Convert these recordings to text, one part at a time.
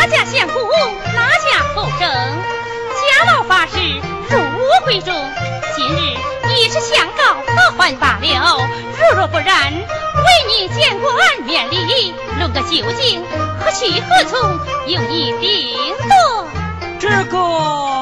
哪家相公，哪家后生？家老发誓入我闺中，今日一时相告何还罢了。如若不然，为你见过俺面礼，论个究竟，何去何从，由你定夺。这个。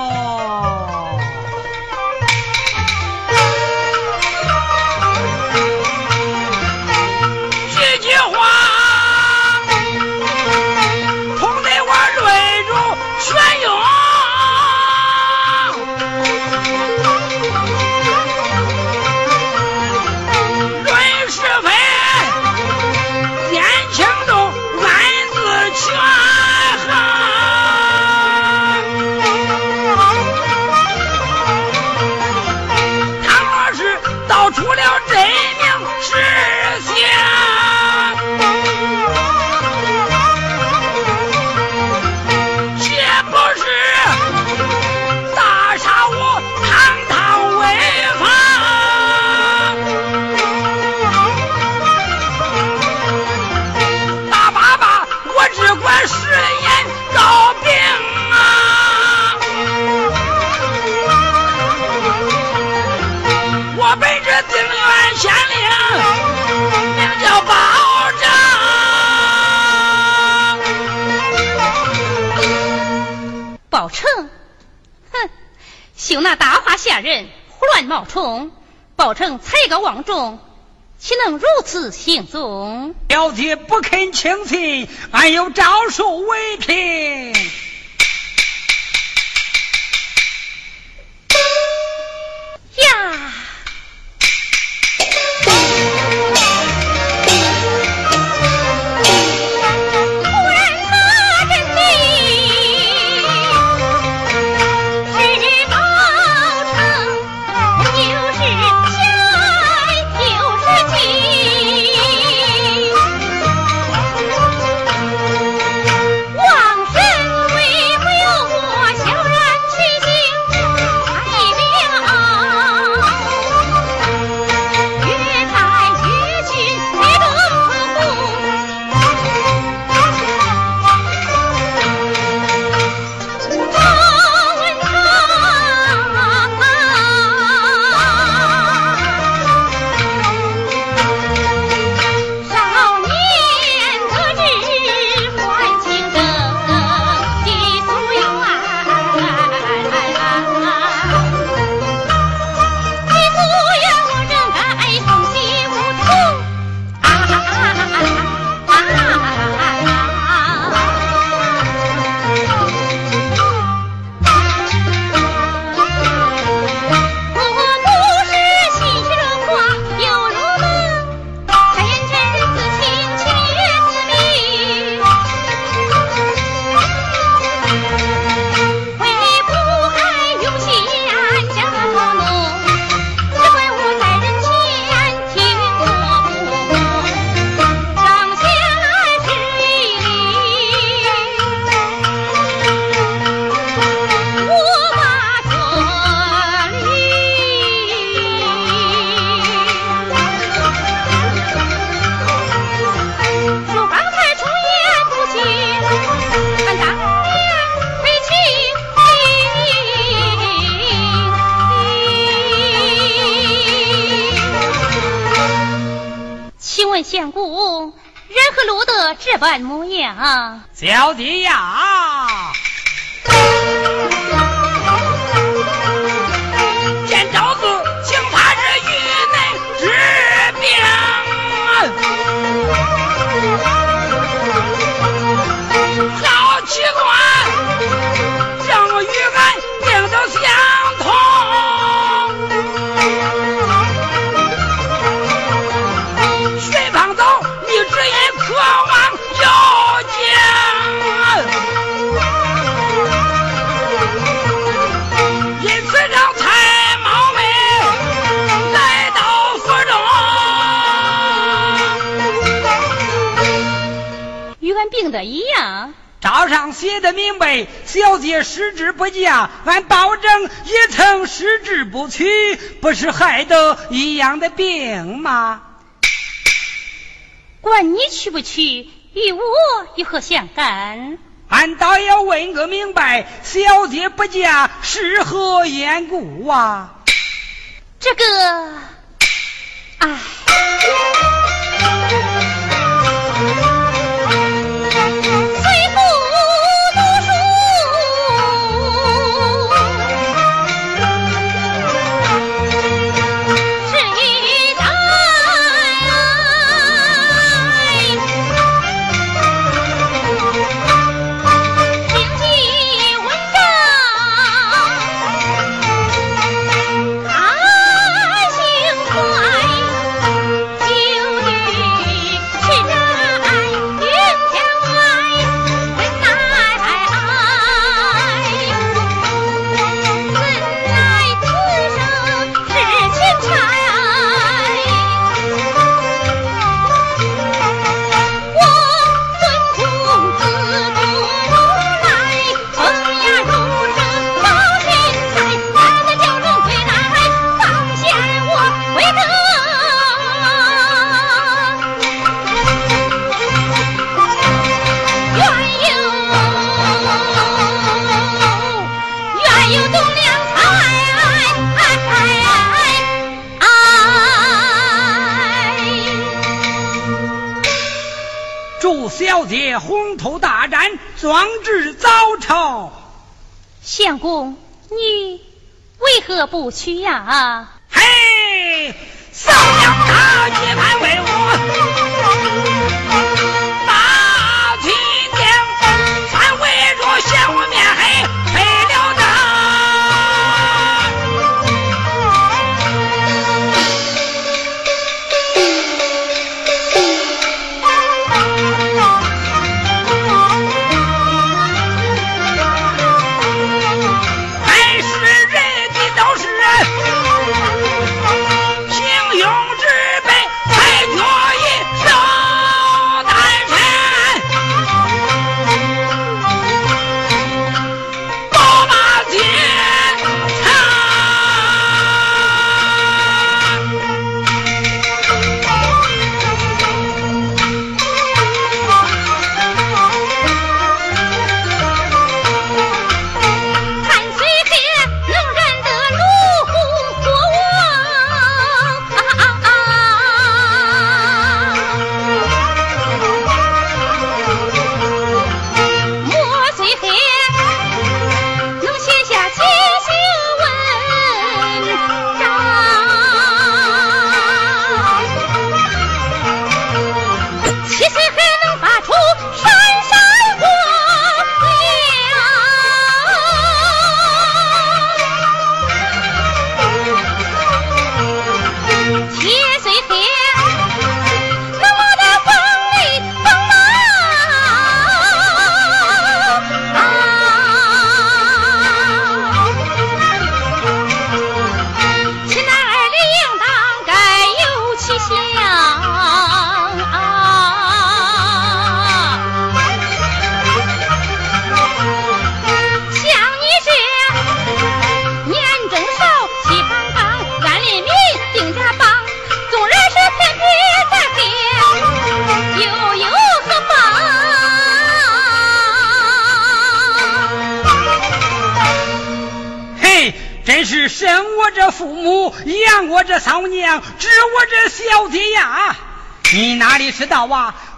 就那大话下人胡乱冒充，报称才高望重，岂能如此行踪？小姐不肯轻信，俺有招数为凭。般模样，小弟呀。一样，招上写的明白，小姐失之不嫁，俺保证也曾失之不去，不是害得一样的病吗？管你去不去，与我有何相干？俺倒要问个明白，小姐不嫁是何缘故啊？这个，哎。去呀？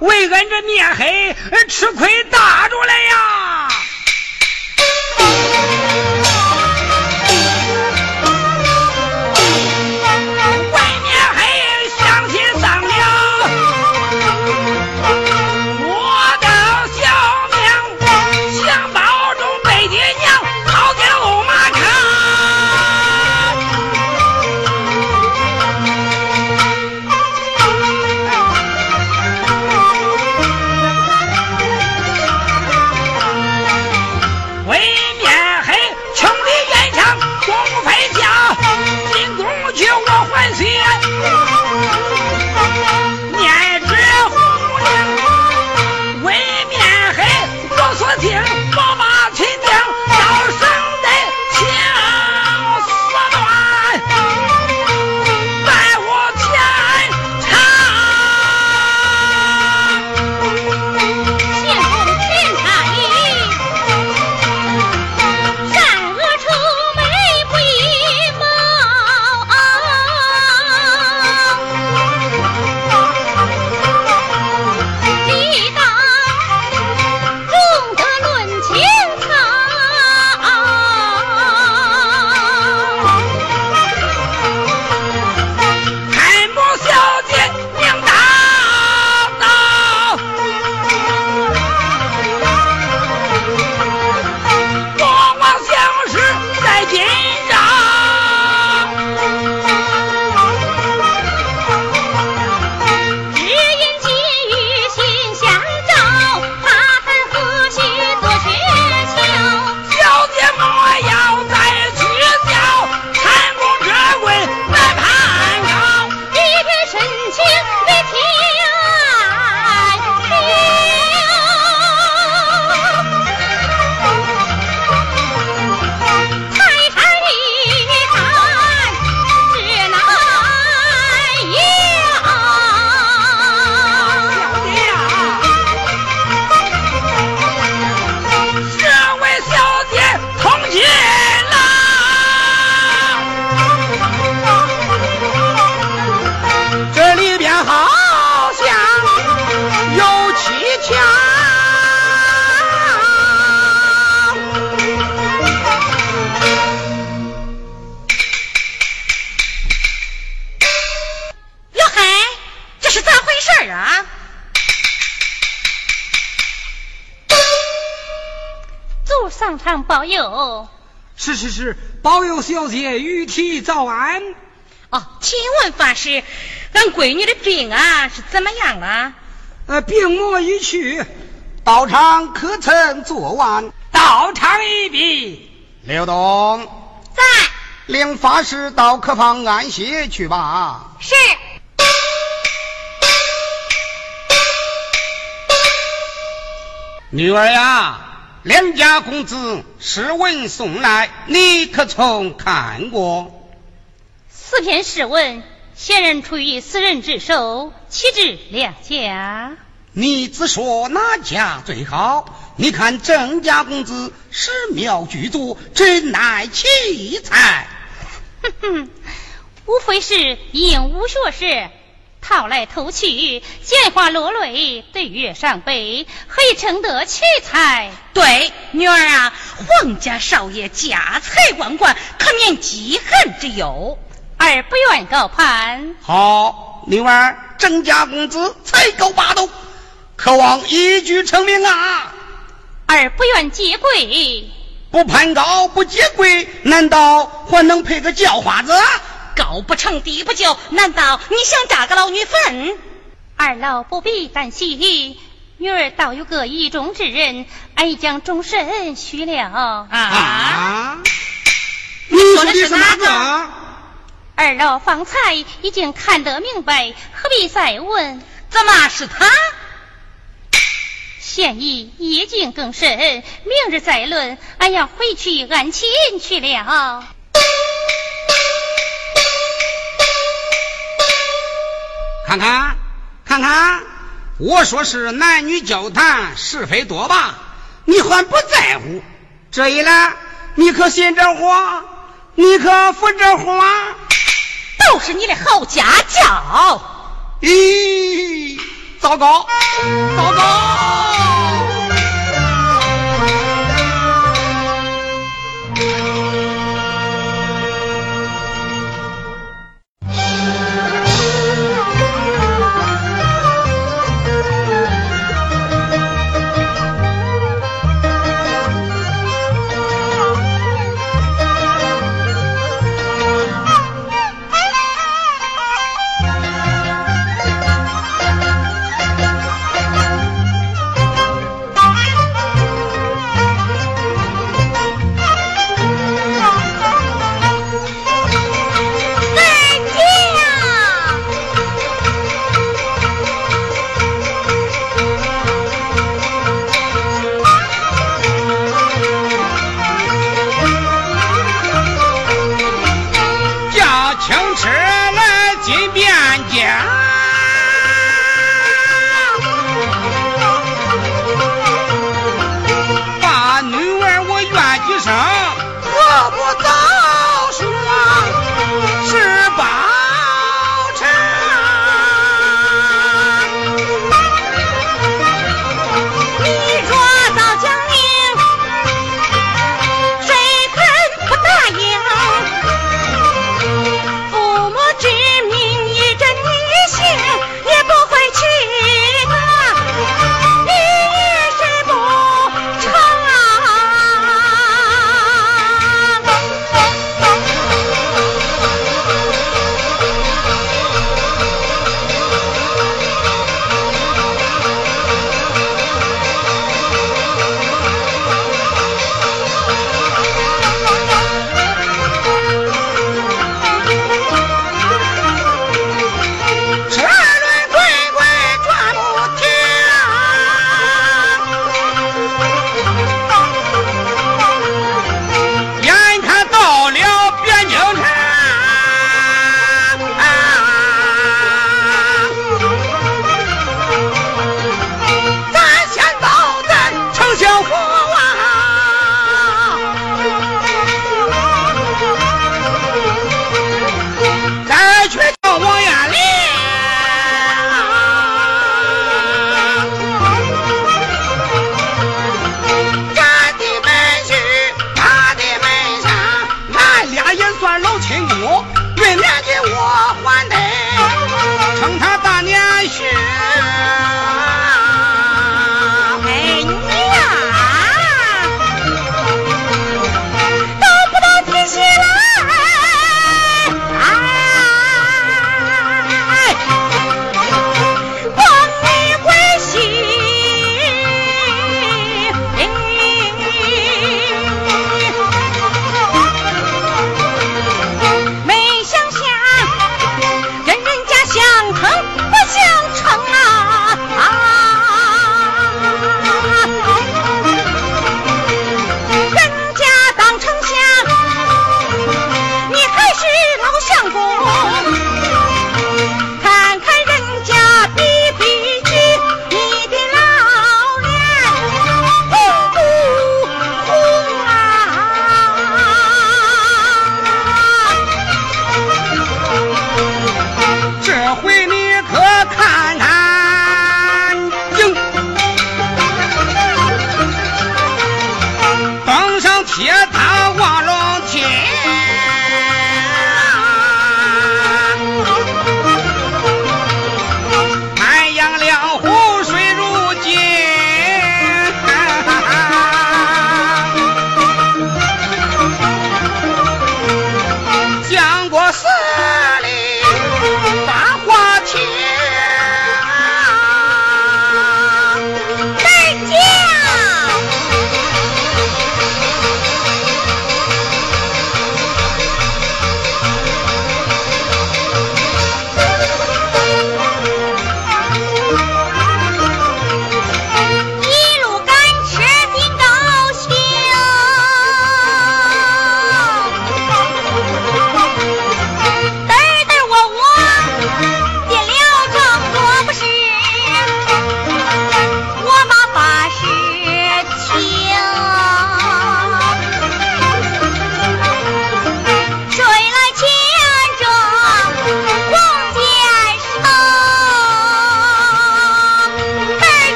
为俺这面黑吃亏大着了呀。小姐玉体早安。哦，请问法师，俺闺女的病啊是怎么样了？呃，病魔已去，道场可曾做完？道场已毕。刘东在，领法师到客房安歇去吧。是。女儿呀，两家公子诗文送来，你可曾看过？四篇诗文显然出于私人之手，岂止两家？你只说哪家最好？你看郑家公子诗妙具足，真乃奇才。哼哼，无非是应武学士。套来偷去，见花落泪，对月伤悲，何以称得奇才？对，女儿啊，皇家少爷家财万贯，可免饥寒之忧。儿不愿高攀。好，女儿，郑家公子才高八斗，渴望一举成名啊！儿不愿接贵，不攀高不接贵，难道还能配个叫花子？高不成低不就，难道你想嫁个老女坟？二老不必担心，女儿倒有个意中之人，俺已将终身许了。啊？你说的是哪个？二老方才已经看得明白，何必再问？怎么是他？现已夜静更深，明日再论。俺要回去安亲去了。看看，看看，我说是男女交谈是非多吧？你还不在乎？这一来，你可信这话？你可服这话？都是你的好家教！咦，糟糕，糟糕！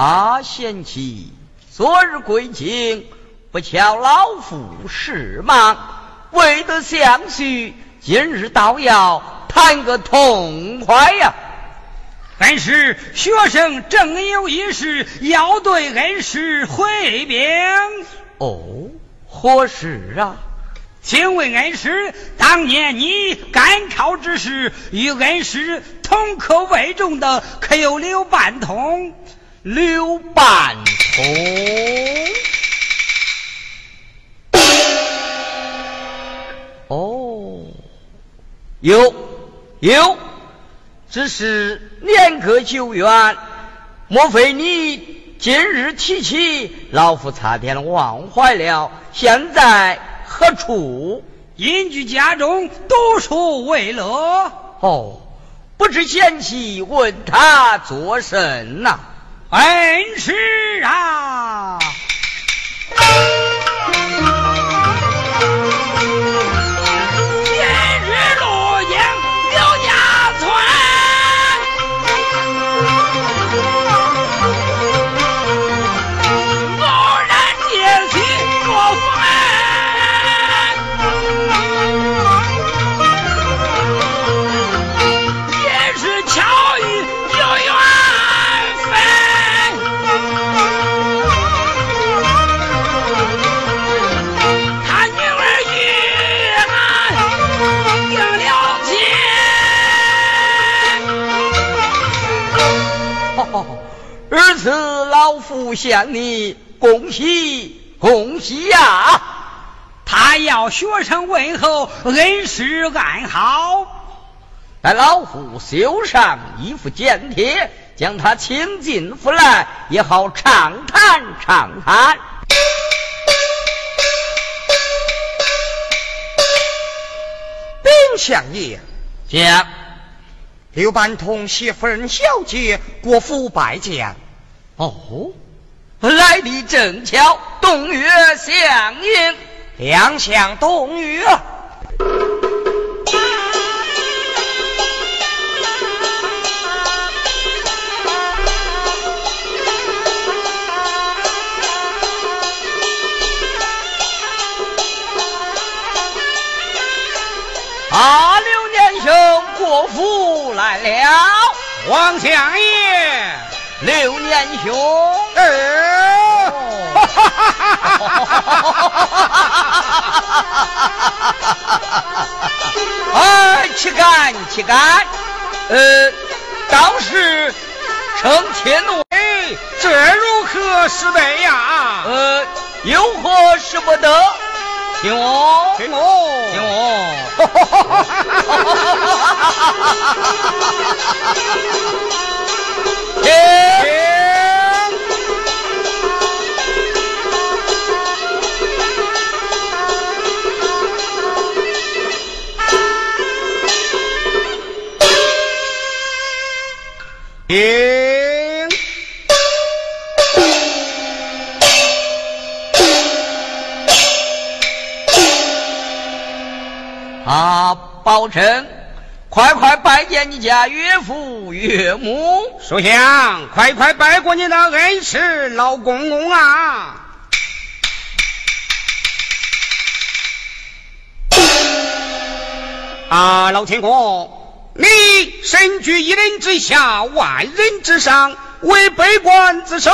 阿贤妻，昨日归京，不巧老夫事忙，未得相叙。今日倒要谈个痛快呀！恩师学生正有一事要对恩师回禀。哦，何事啊？请问恩师，当年你赶考之时，与恩师同科为中的可有刘半通？刘半通？哦，有有。只是年隔久远，莫非你今日提起，老夫差点忘怀了？现在何处？隐居家中，读书为乐。哦，不知贤妻问他作甚呐？恩师啊！儿此老夫向你恭喜恭喜呀！他要学生问候，恩师安好。待老夫绣上一副简帖，将他请进府来，也好畅谈畅谈。禀相爷，讲刘半同携夫人小姐国府拜见。哦，来的正巧，冬月相迎。两相动语。了，王相爷，刘年兄。哎，岂敢岂敢！呃，当时称天威，这如何是得呀？呃，有何使不得？听我，听我，听我。听。停！啊，宝成，快快拜见你家岳父岳母。属相，快快拜过你的恩师老公公啊！啊，老天公。你身居一人之下，万人之上，为百官之首，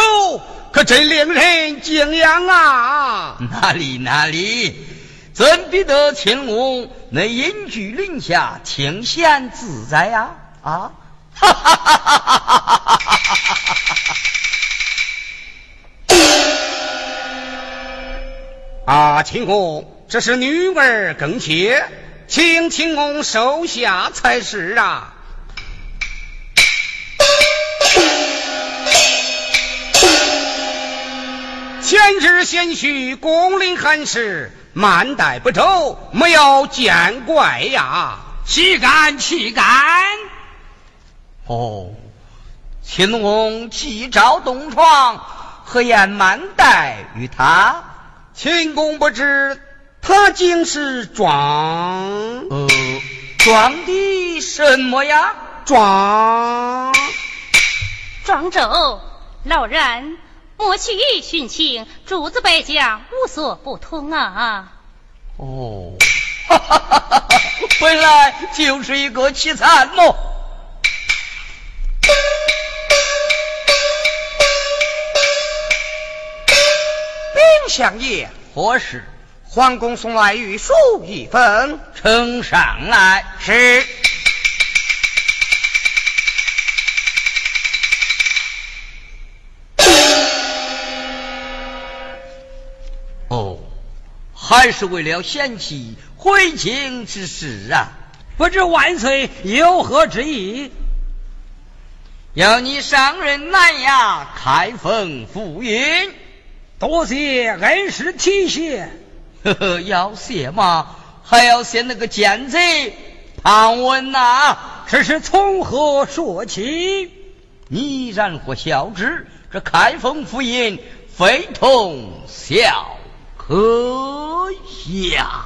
可真令人敬仰啊！哪里哪里，怎比得秦公那隐居林下，清闲自在呀？啊！哈哈哈哈哈哈！啊，秦公，这是女儿更切。请秦公收下才是啊！前日贤婿公领寒士，慢待不周，莫要见怪呀！岂敢岂敢！哦，秦公既召东床，何言慢待于他？秦公不知。他竟是装，呃，装的什么呀？装，庄周，老人莫去寻情，主子百将无所不通啊！哦，哈哈哈哈哈！本来就是一个奇惨嘛？禀相爷，何事？皇宫送来御书一封，呈上来。是。还是为了贤妻回京之事啊！不知万岁有何之意？要你上任南衙开封府尹，多谢恩师提携。呵呵，要谢嘛？还要谢那个奸贼庞文呐！这是从何说起？你然或晓之，这开封府尹非同小何呀。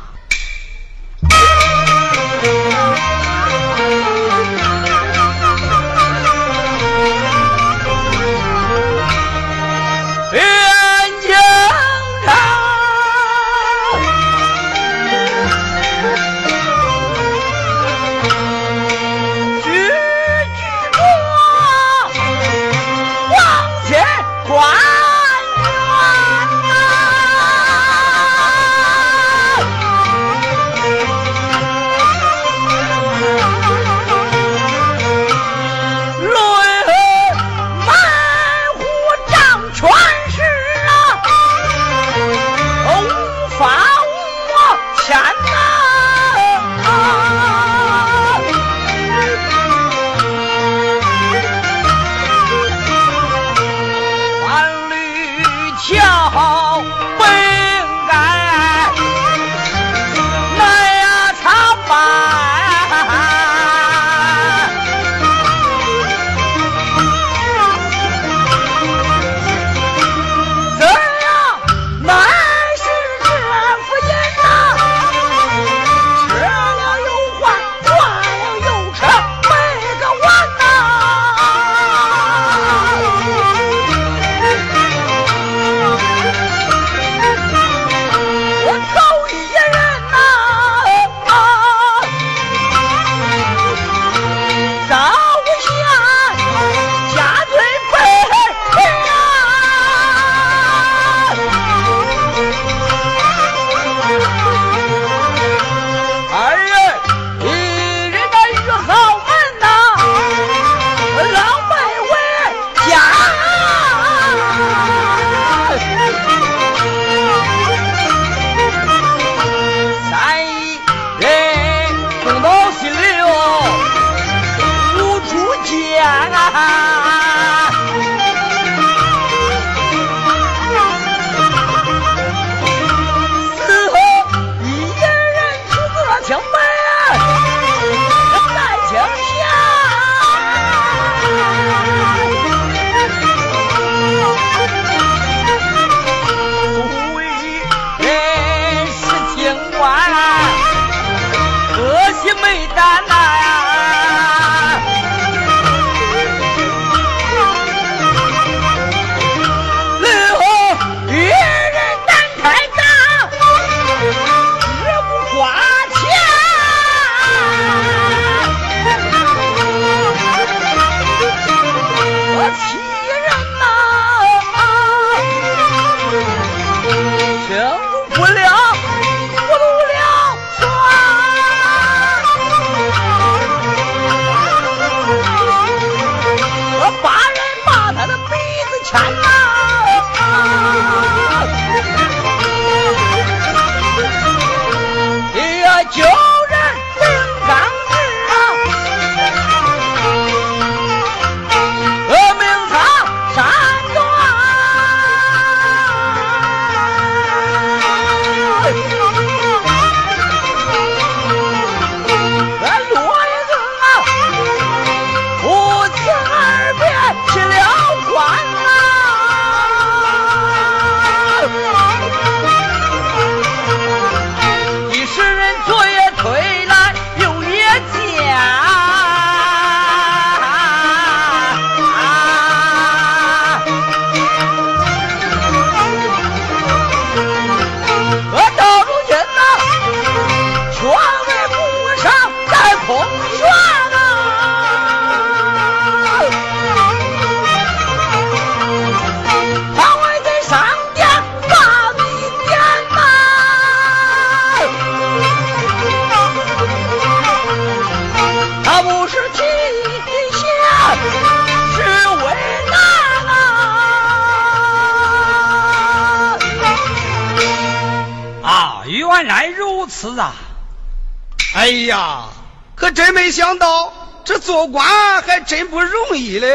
做官还真不容易嘞。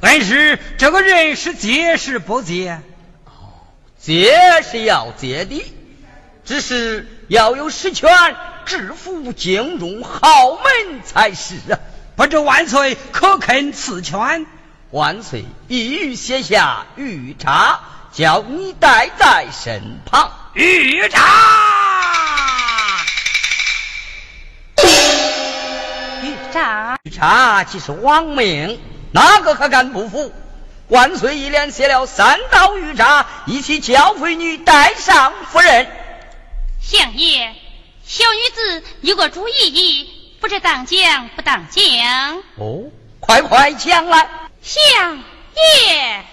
恩师，这个人是结是不结？结是要结的，只是要有实权，制服京中豪门才是啊！不知万岁可肯赐权？万岁必欲写下御札，叫你带在身旁。御札，御札，御札即是亡命，哪个可敢不服？万岁一连写了三道御札，一起叫妃女带上夫人。相爷，小女子有个主意，不知当讲不当讲？哦，快快讲来。相爷。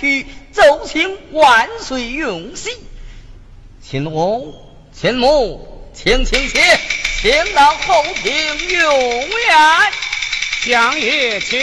去，奏请万岁用玺。亲翁、亲母，请请请，请到后庭用宴。相爷，请。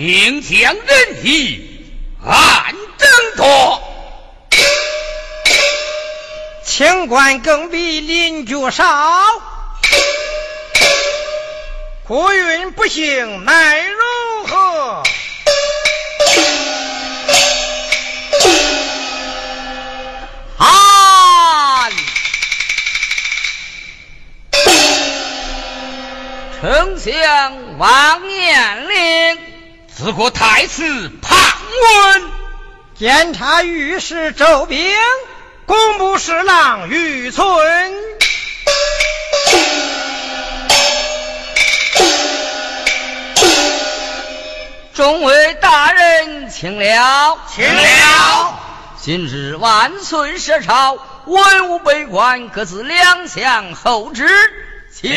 名将人义，暗争夺。清官更比邻居少，国运不幸奈如何？按丞相王彦令，自古太师庞温，监察御史周兵，工部侍郎于存。众位大人，请了，请了。今日万岁设朝，文武百官各自两相候旨，请。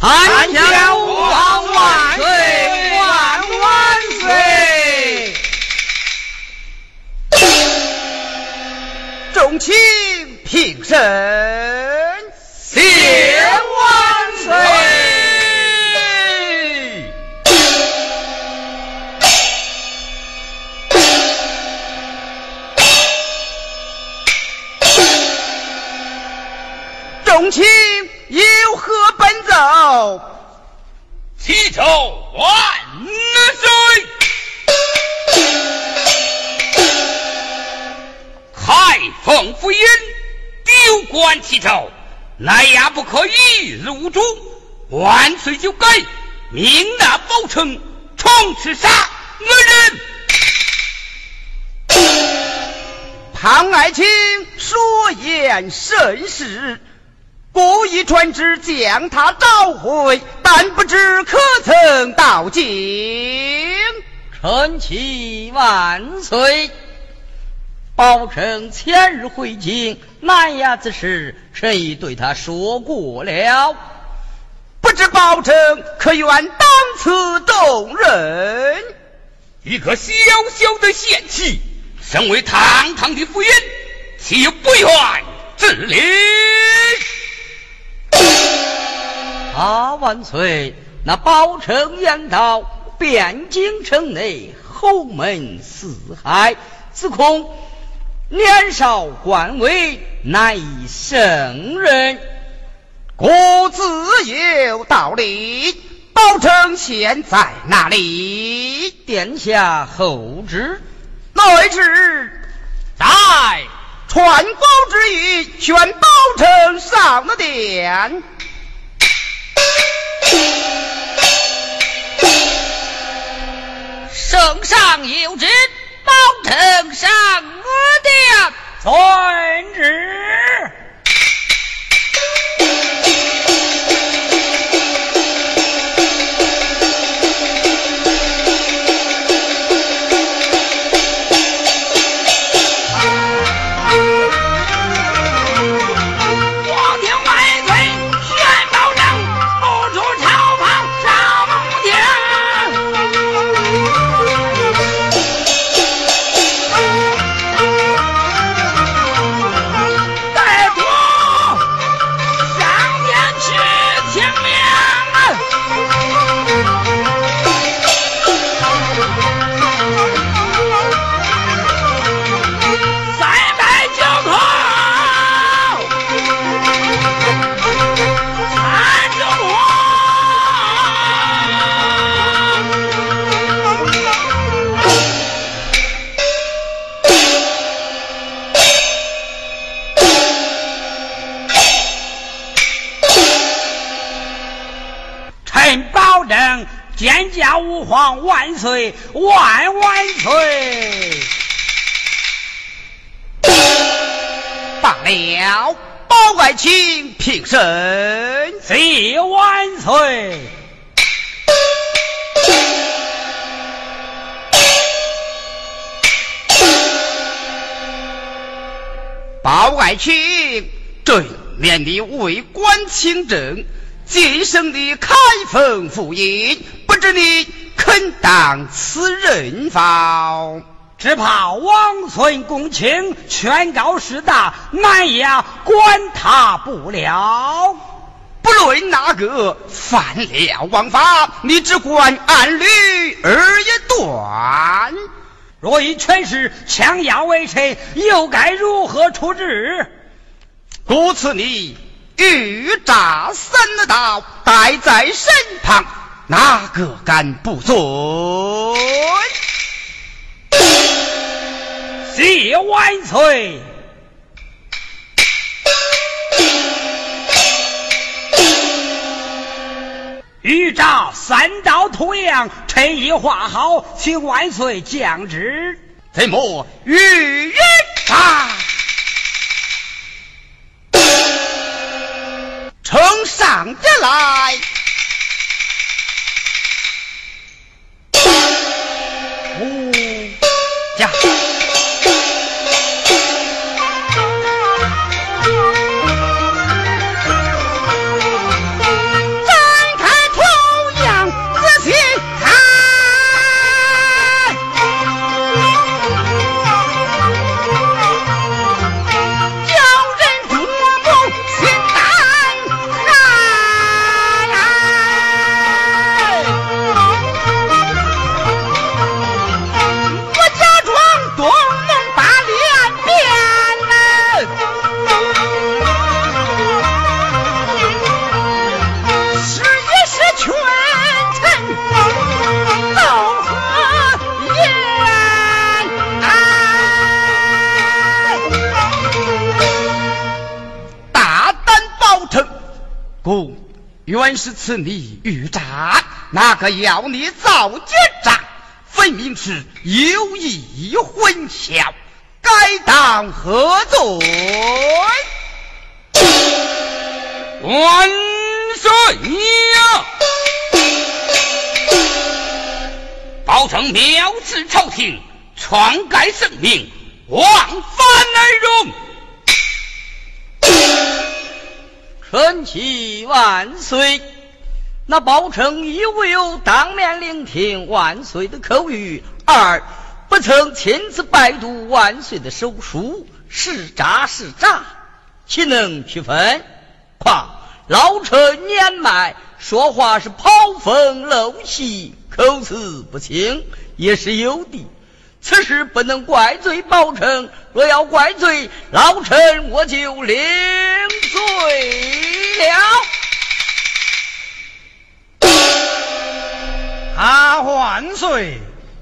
汉家王万岁万万岁！众卿平身，奏万岁！开封府尹丢官弃朝，来押不可一日无主，万岁就该，命那包城重刺杀恶人。庞爱卿说言甚是，故意传旨将他召回，但不知可曾到京？臣启万岁！包拯前日回京南衙之事，臣已对他说过了。不知包拯可愿当此动人？一个小小的县旗，身为堂堂的府尹，岂有不愿之理？啊，万岁！那宝城阳道汴京城内侯门四海，自恐年少官位，难以胜任。故自有道理。宝城现在哪里？殿下后旨，内旨在传旨之意，宣宝城上了殿。圣上有旨，包拯上殿。遵旨。岁万万岁！罢了，包爱卿平身，谢万岁！包爱卿，这年的为官清正。晋升的开封府尹，不知你肯当此人否？只怕王孙公卿权高势大，难也管他不了。不论哪个犯了王法，你只管按律而一断。若以权势强压为臣，又该如何处置？故此你。欲诈三道，待在身旁，哪个敢不遵？谢万岁！欲诈三道图样，臣已画好，请万岁降旨。怎么欲人诈？呈上家来，驾。是此你欲诈，哪个要你造奸诈？分明是有意混淆，该当何罪？万岁呀！保成藐视朝廷，篡改圣命，枉法而荣。臣启万岁！那包拯一无有当面聆听万岁的口谕，二不曾亲自拜读万岁的手书，是诈是诈，岂能区分？况老臣年迈，说话是跑风漏气，口齿不清，也是有的。此事不能怪罪包拯，若要怪罪老臣，我就领罪了。啊，万岁！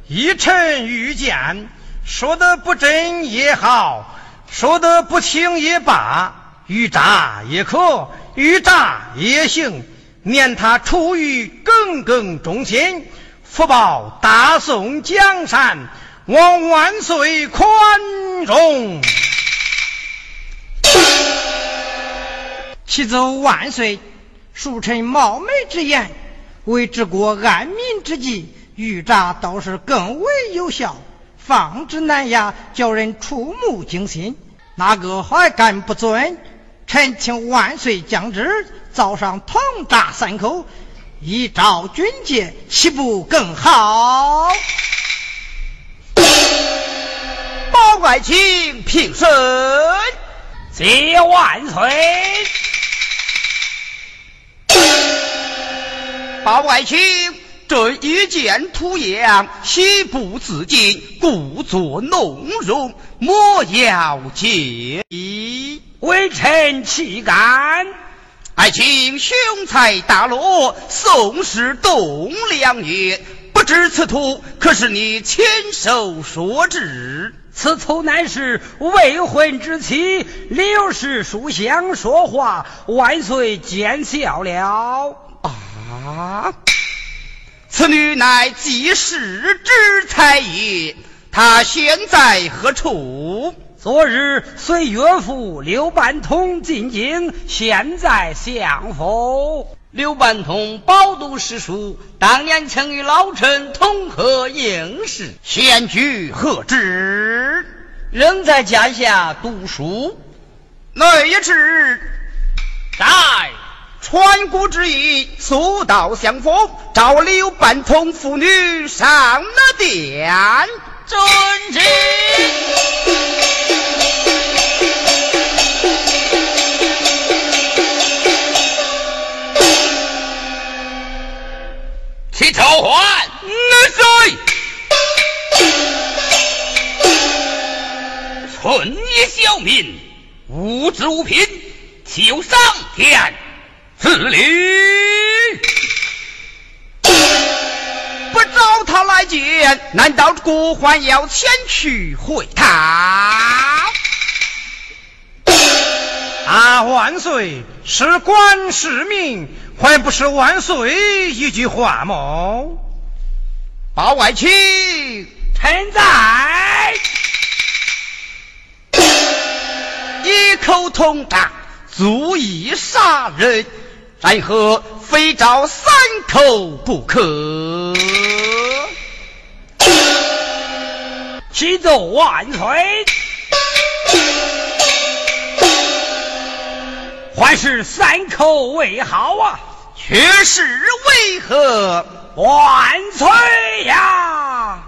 一臣愚见，说的不真也好，说的不清也罢，欲诈也可，欲诈也行。念他出于耿耿忠心，福报大宋江山，望万岁宽容。启奏万岁，恕臣冒昧之言。为治国安民之计，御诈倒是更为有效，放之难压，叫人触目惊心。哪个还敢不遵？臣请万岁降旨，早上同炸三口，以昭军戒，岂不更好？包爱卿平身，谢万岁。包爱卿，这一见土样，喜不自禁，故作弄容，莫要介意。微臣岂敢？爱卿雄才大略，宋氏栋梁也，不知此图可是你亲手所制？此图乃是未婚之妻刘氏书香说话，万岁见笑了。啊！此女乃济世之才也，她现在何处？昨日随岳父刘半通进京，现在相府。刘半通饱读诗书，当年曾与老臣同贺应试，现居何职？仍在家下读书。那一日，在。传古之意，速到相逢，召刘半通妇女上了殿。遵旨。去召唤那谁？村野小民，无质无品，求上天。赐礼，不找他来见，难道国还要先去会他？啊，万岁！是官是民，还不是万岁一句话么？包外卿，臣在，一口铜铡，足以杀人。然何非找三口不可？启奏万岁！还是三口为好啊！却是为何？万岁呀！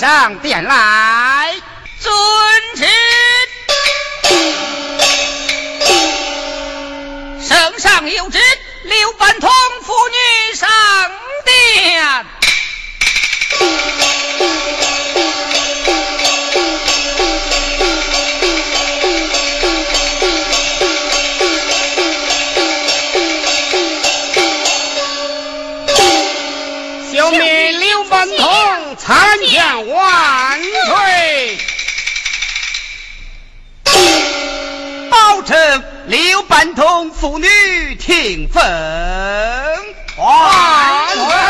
上殿啦！男童妇女听分。话